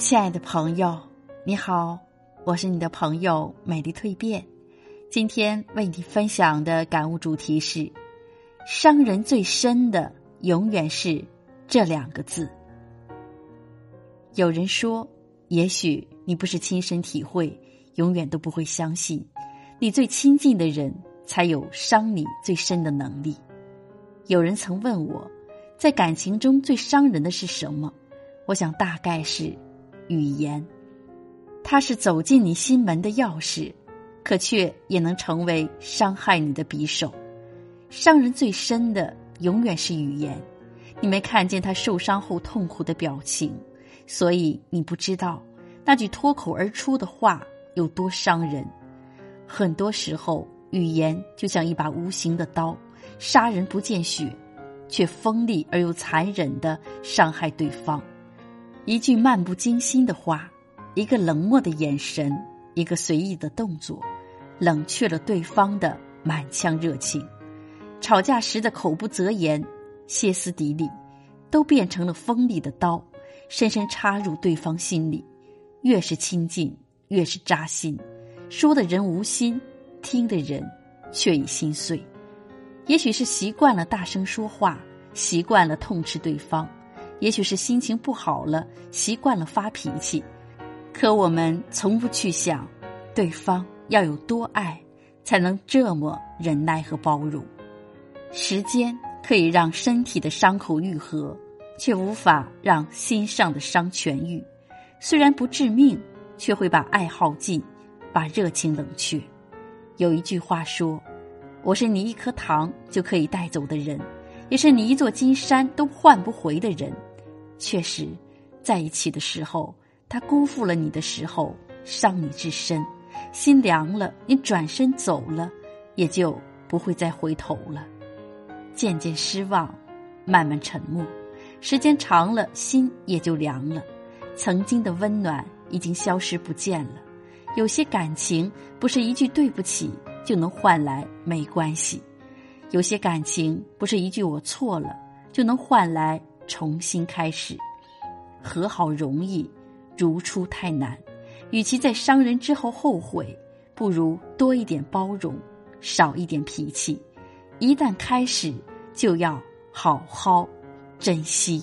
亲爱的朋友，你好，我是你的朋友美丽蜕变。今天为你分享的感悟主题是：伤人最深的永远是这两个字。有人说，也许你不是亲身体会，永远都不会相信，你最亲近的人才有伤你最深的能力。有人曾问我，在感情中最伤人的是什么？我想大概是。语言，它是走进你心门的钥匙，可却也能成为伤害你的匕首。伤人最深的永远是语言，你没看见他受伤后痛苦的表情，所以你不知道那句脱口而出的话有多伤人。很多时候，语言就像一把无形的刀，杀人不见血，却锋利而又残忍的伤害对方。一句漫不经心的话，一个冷漠的眼神，一个随意的动作，冷却了对方的满腔热情。吵架时的口不择言、歇斯底里，都变成了锋利的刀，深深插入对方心里。越是亲近，越是扎心。说的人无心，听的人却已心碎。也许是习惯了大声说话，习惯了痛斥对方。也许是心情不好了，习惯了发脾气，可我们从不去想，对方要有多爱，才能这么忍耐和包容。时间可以让身体的伤口愈合，却无法让心上的伤痊愈。虽然不致命，却会把爱耗尽，把热情冷却。有一句话说：“我是你一颗糖就可以带走的人，也是你一座金山都换不回的人。”确实，在一起的时候，他辜负了你的时候，伤你至深，心凉了，你转身走了，也就不会再回头了。渐渐失望，慢慢沉默，时间长了，心也就凉了，曾经的温暖已经消失不见了。有些感情不是一句对不起就能换来没关系，有些感情不是一句我错了就能换来。重新开始，和好容易，如初太难。与其在伤人之后后悔，不如多一点包容，少一点脾气。一旦开始，就要好好珍惜。